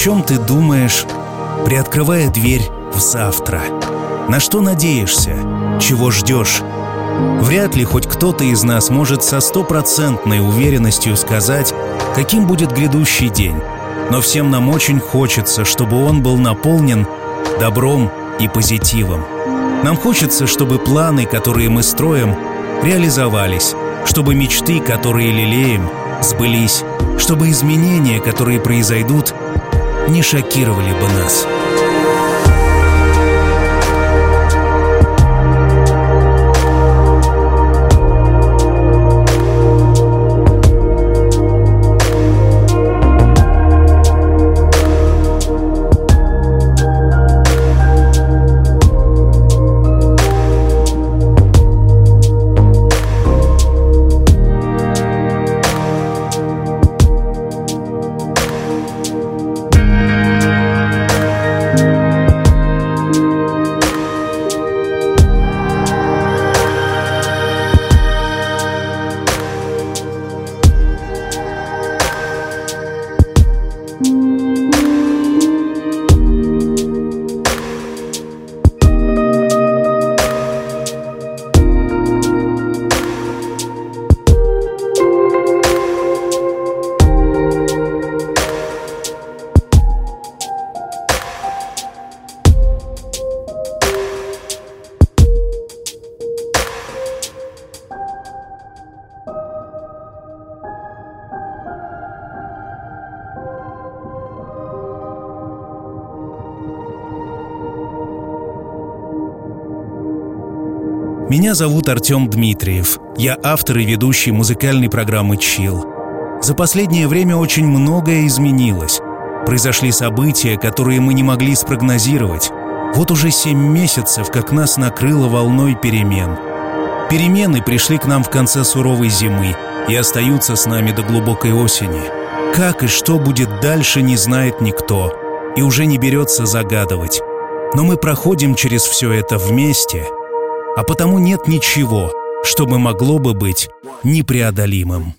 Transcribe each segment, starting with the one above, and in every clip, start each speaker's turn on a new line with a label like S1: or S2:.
S1: Чем ты думаешь, приоткрывая дверь в завтра? На что надеешься? Чего ждешь? Вряд ли хоть кто-то из нас может со стопроцентной уверенностью сказать, каким будет грядущий день. Но всем нам очень хочется, чтобы он был наполнен добром и позитивом. Нам хочется, чтобы планы, которые мы строим, реализовались, чтобы мечты, которые лелеем, сбылись, чтобы изменения, которые произойдут, не шокировали бы нас. Меня зовут Артем Дмитриев. Я автор и ведущий музыкальной программы «Чил». За последнее время очень многое изменилось. Произошли события, которые мы не могли спрогнозировать. Вот уже семь месяцев, как нас накрыло волной перемен. Перемены пришли к нам в конце суровой зимы и остаются с нами до глубокой осени. Как и что будет дальше, не знает никто и уже не берется загадывать. Но мы проходим через все это вместе — а потому нет ничего, чтобы могло бы быть непреодолимым.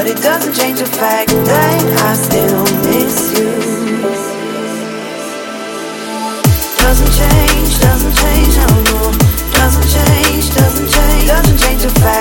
S2: But it doesn't change the fact that I still miss you. Doesn't change, doesn't change, no, more. Doesn't change, doesn't change, doesn't change the fact.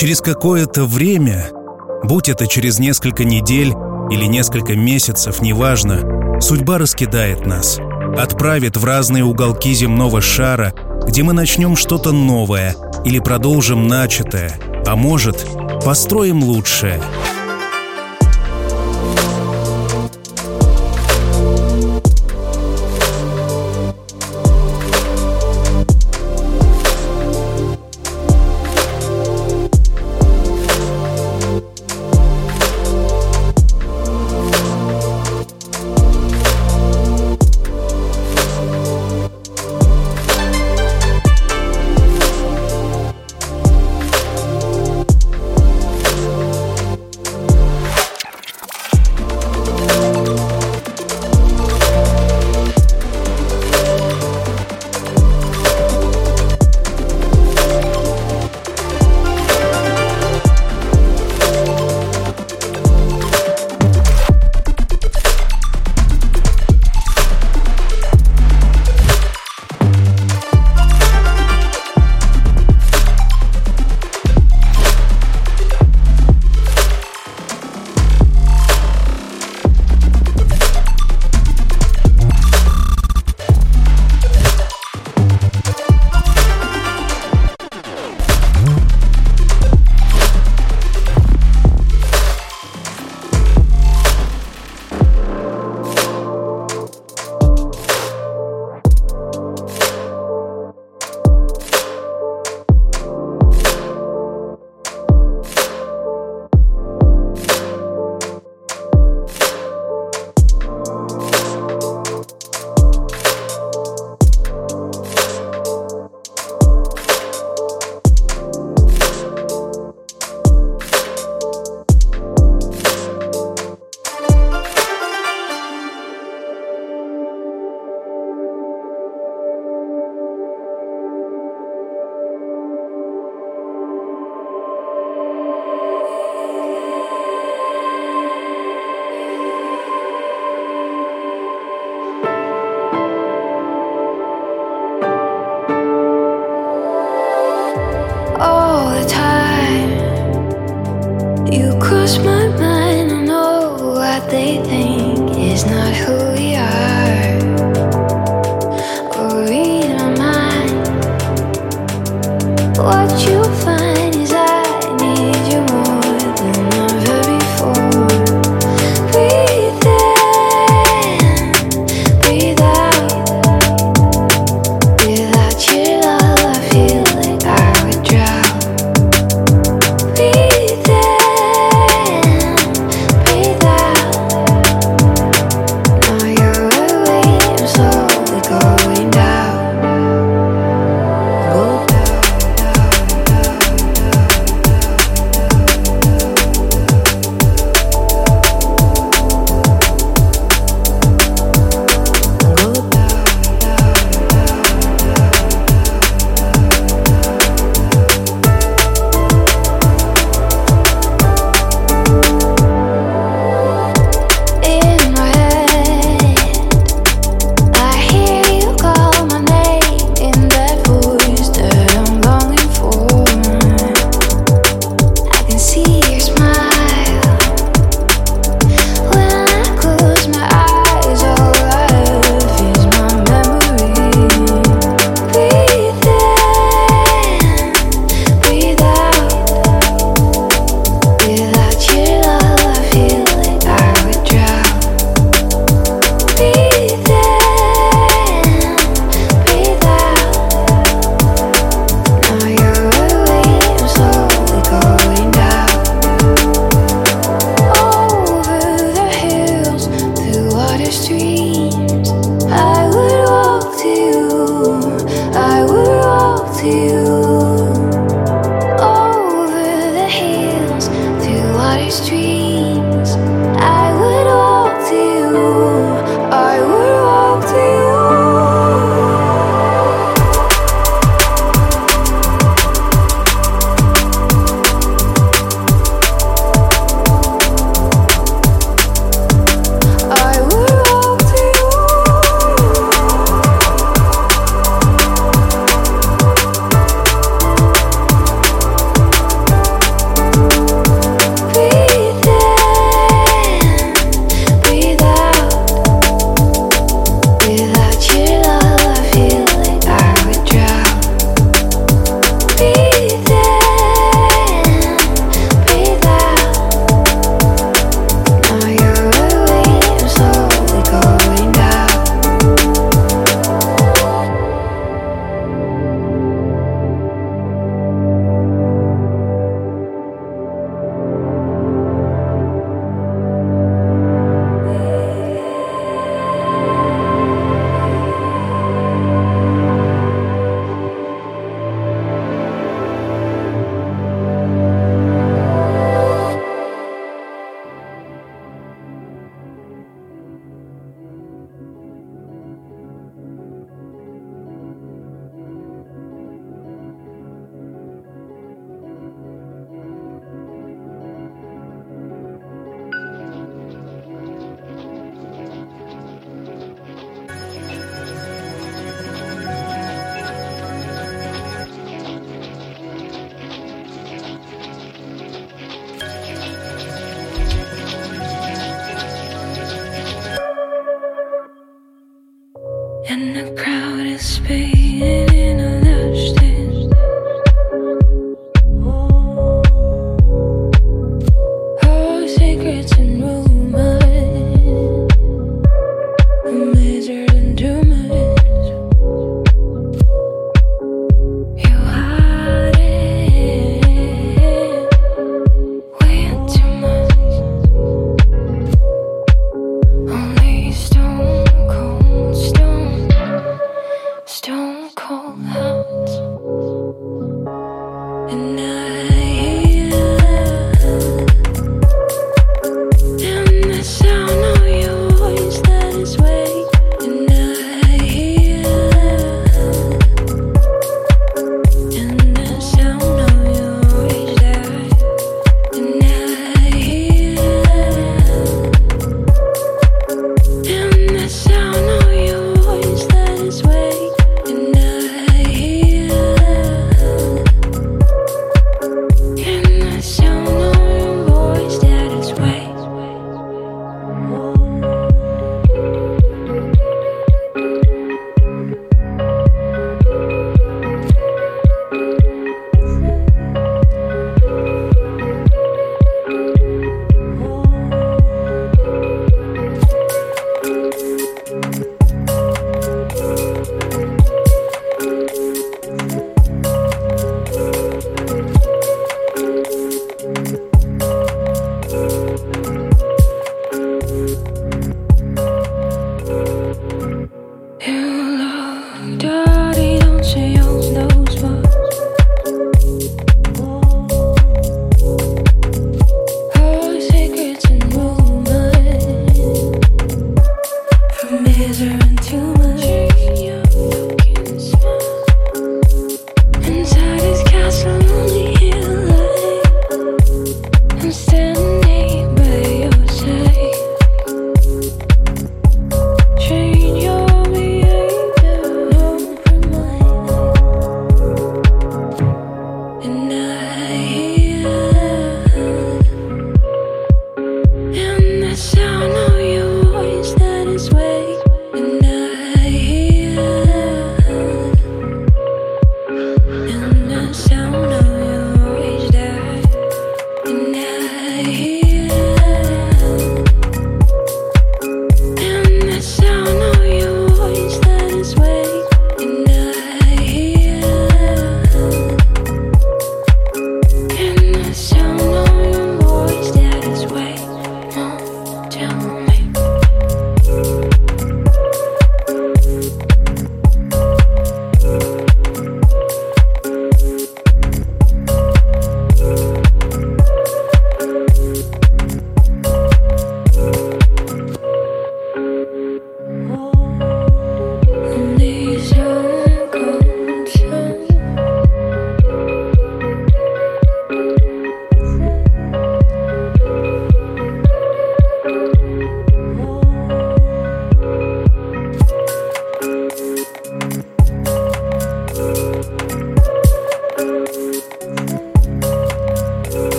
S1: Через какое-то время, будь это через несколько недель или несколько месяцев, неважно, судьба раскидает нас, отправит в разные уголки земного шара, где мы начнем что-то новое или продолжим начатое, а может, построим лучшее –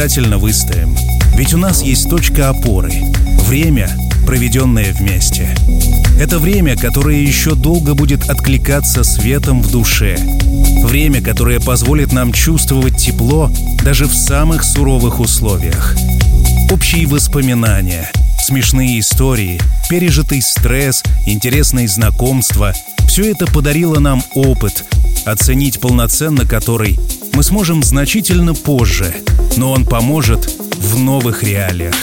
S1: обязательно выстоим. Ведь у нас есть точка опоры. Время, проведенное вместе. Это время, которое еще долго будет откликаться светом в душе. Время, которое позволит нам чувствовать тепло даже в самых суровых условиях. Общие воспоминания, смешные истории, пережитый стресс, интересные знакомства — все это подарило нам опыт, оценить полноценно который мы сможем значительно позже, но он поможет в новых реалиях.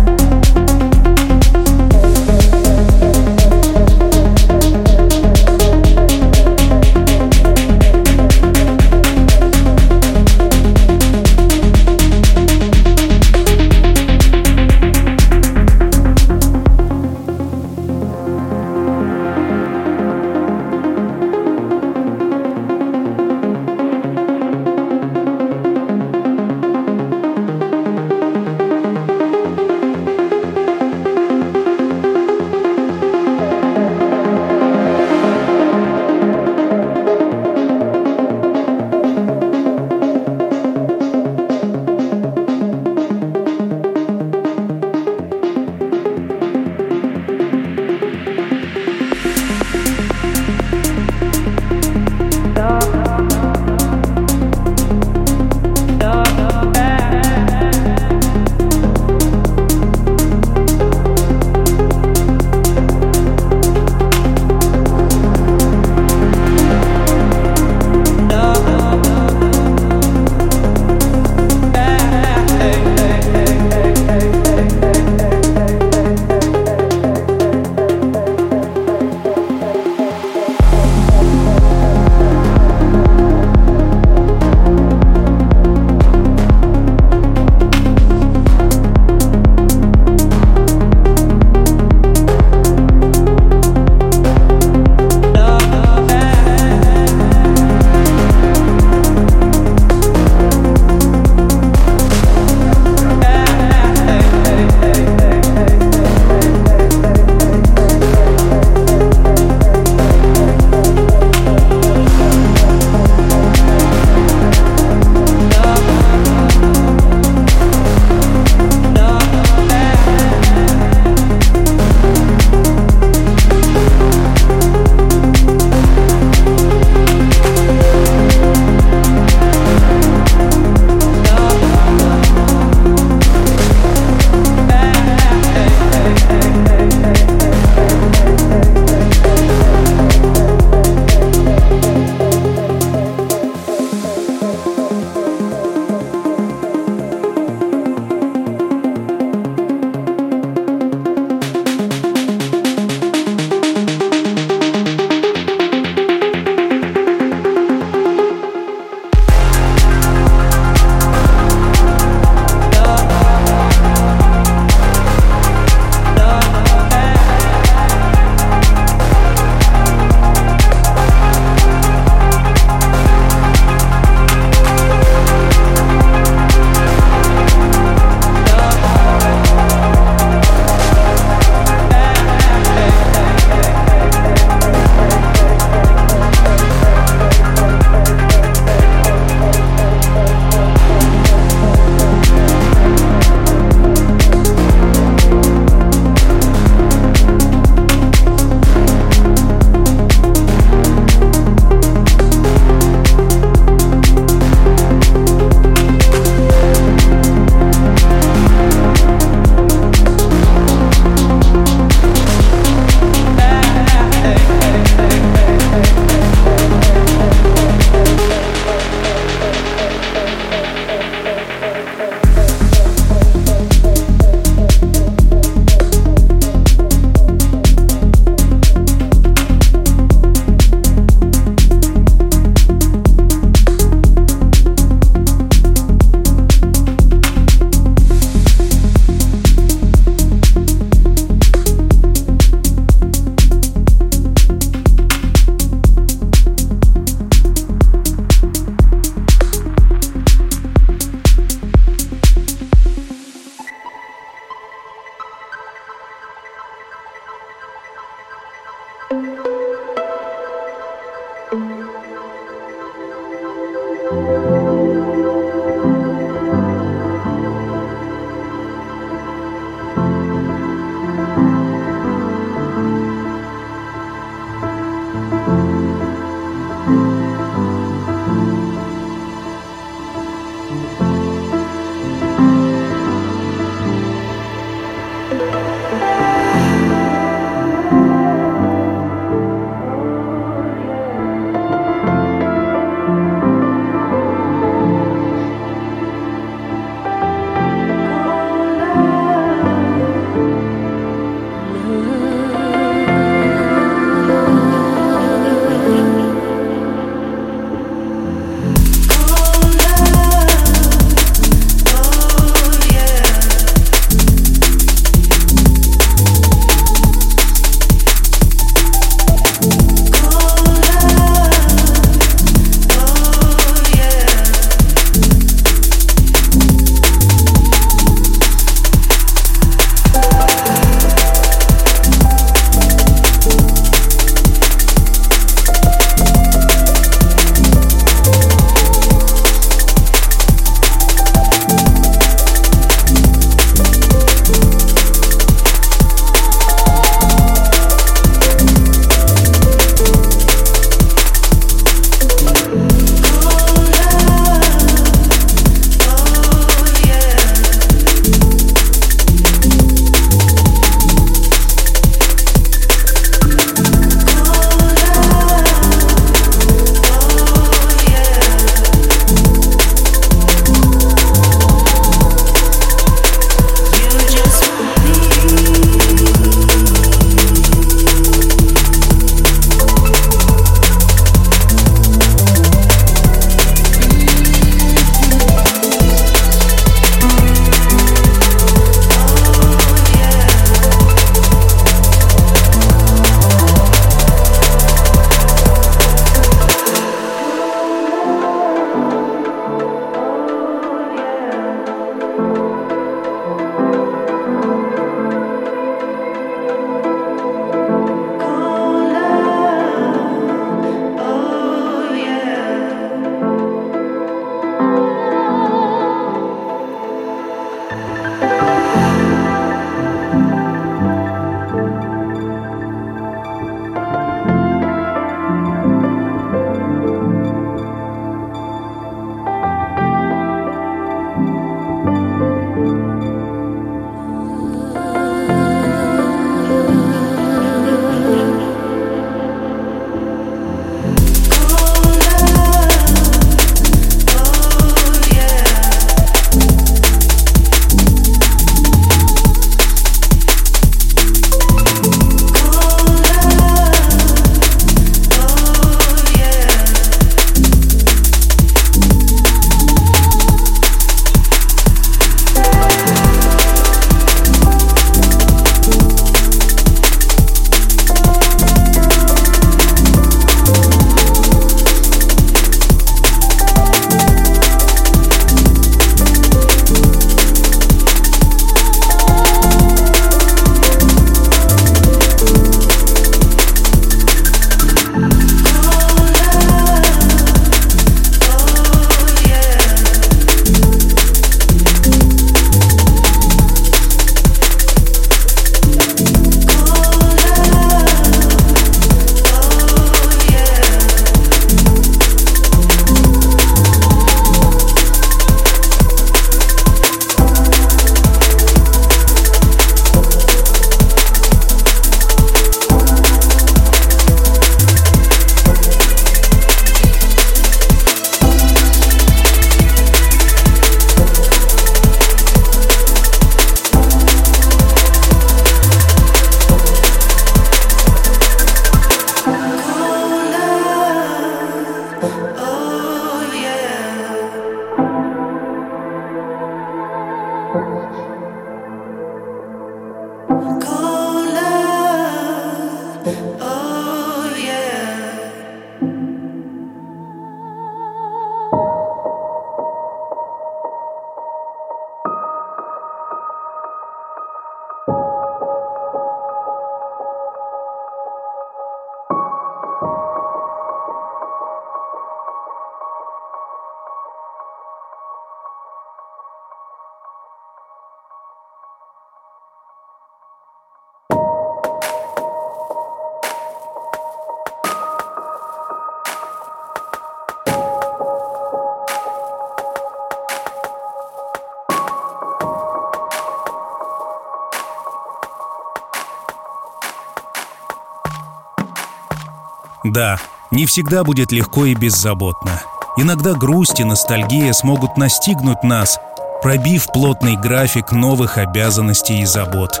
S1: Да, не всегда будет легко и беззаботно. Иногда грусть и ностальгия смогут настигнуть нас, пробив плотный график новых обязанностей и забот.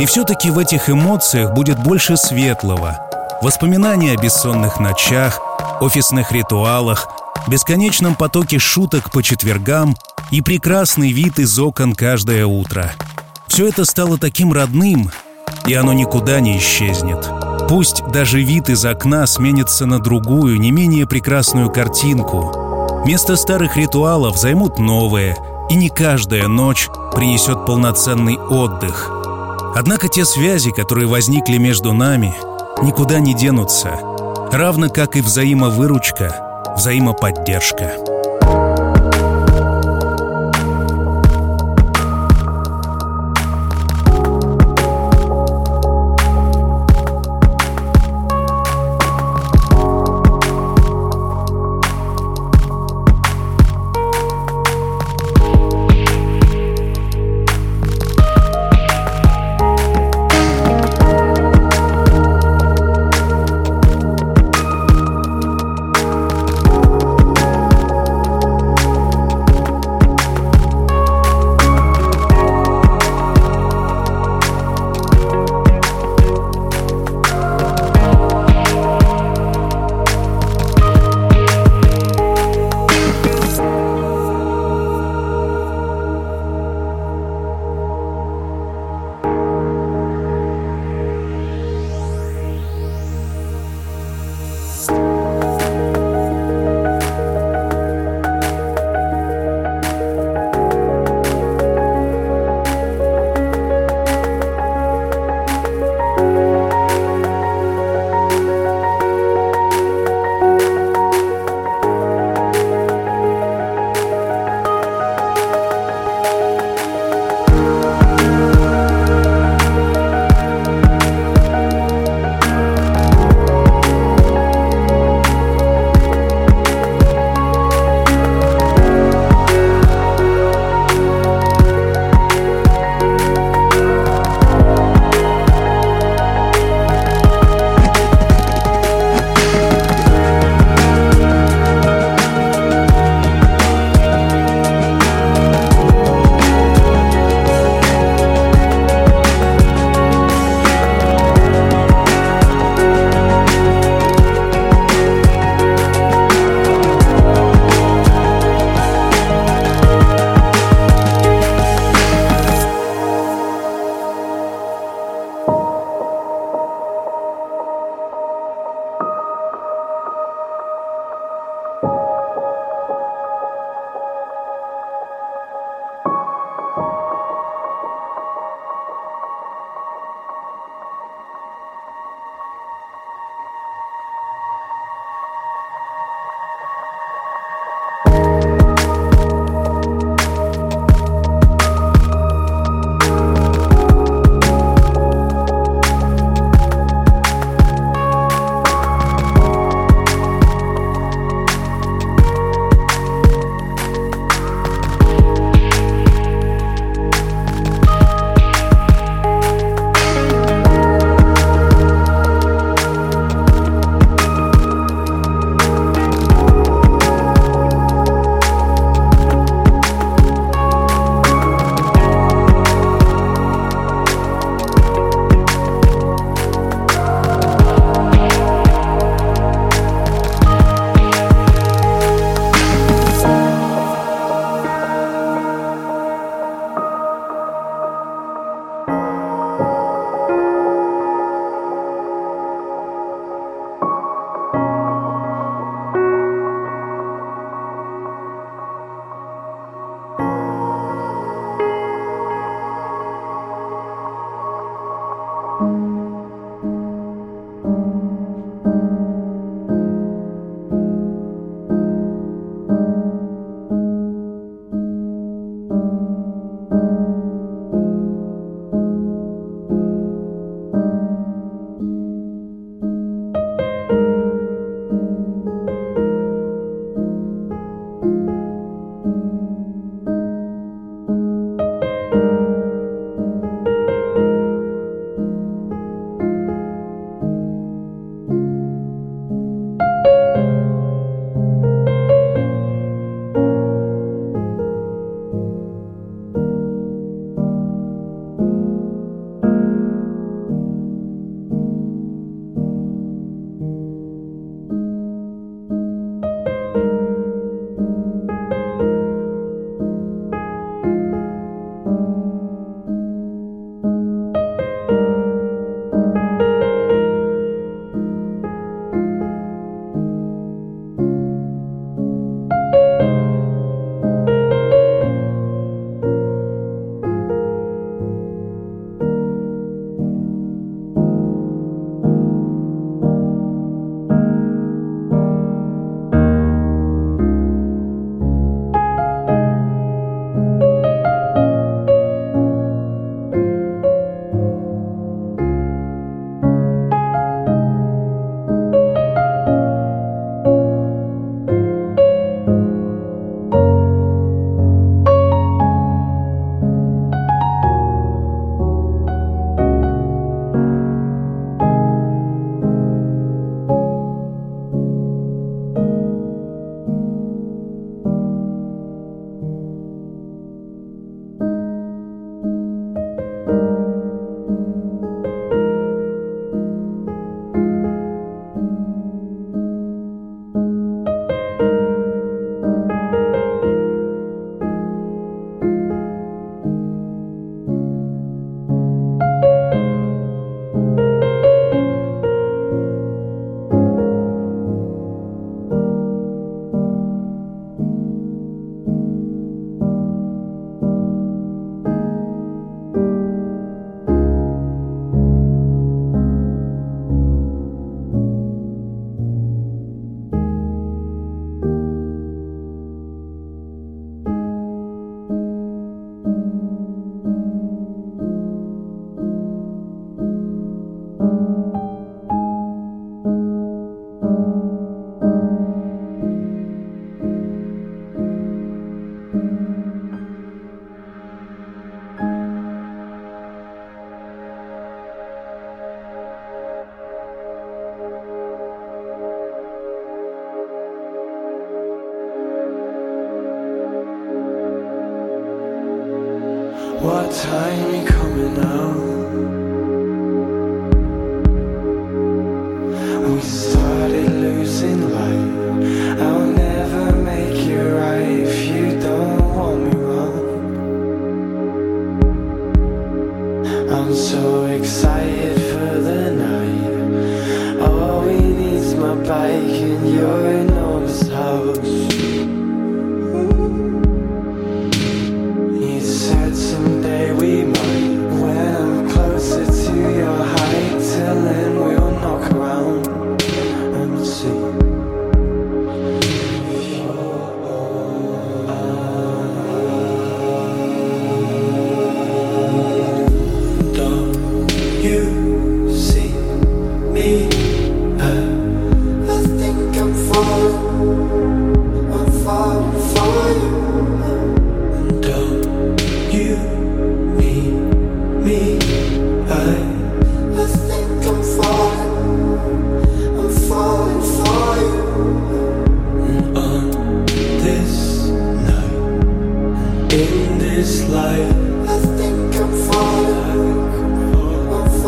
S1: И все-таки в этих эмоциях будет больше светлого. Воспоминания о бессонных ночах, офисных ритуалах, бесконечном потоке шуток по четвергам и прекрасный вид из окон каждое утро. Все это стало таким родным, и оно никуда не исчезнет. Пусть даже вид из окна сменится на другую, не менее прекрасную картинку. Место старых ритуалов займут новые, и не каждая ночь принесет полноценный отдых. Однако те связи, которые возникли между нами, никуда не денутся, равно как и взаимовыручка, взаимоподдержка.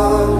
S2: Мы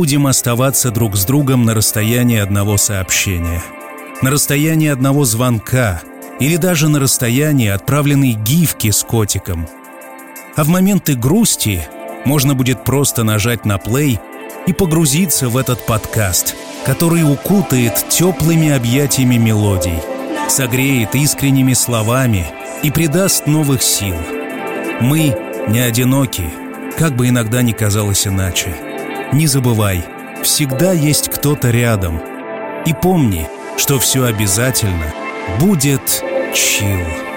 S1: будем оставаться друг с другом на расстоянии одного сообщения, на расстоянии одного звонка или даже на расстоянии отправленной гифки с котиком. А в моменты грусти можно будет просто нажать на плей и погрузиться в этот подкаст, который укутает теплыми объятиями мелодий, согреет искренними словами и придаст новых сил. Мы не одиноки, как бы иногда ни казалось иначе. Не забывай, всегда есть кто-то рядом. И помни, что все обязательно будет чил.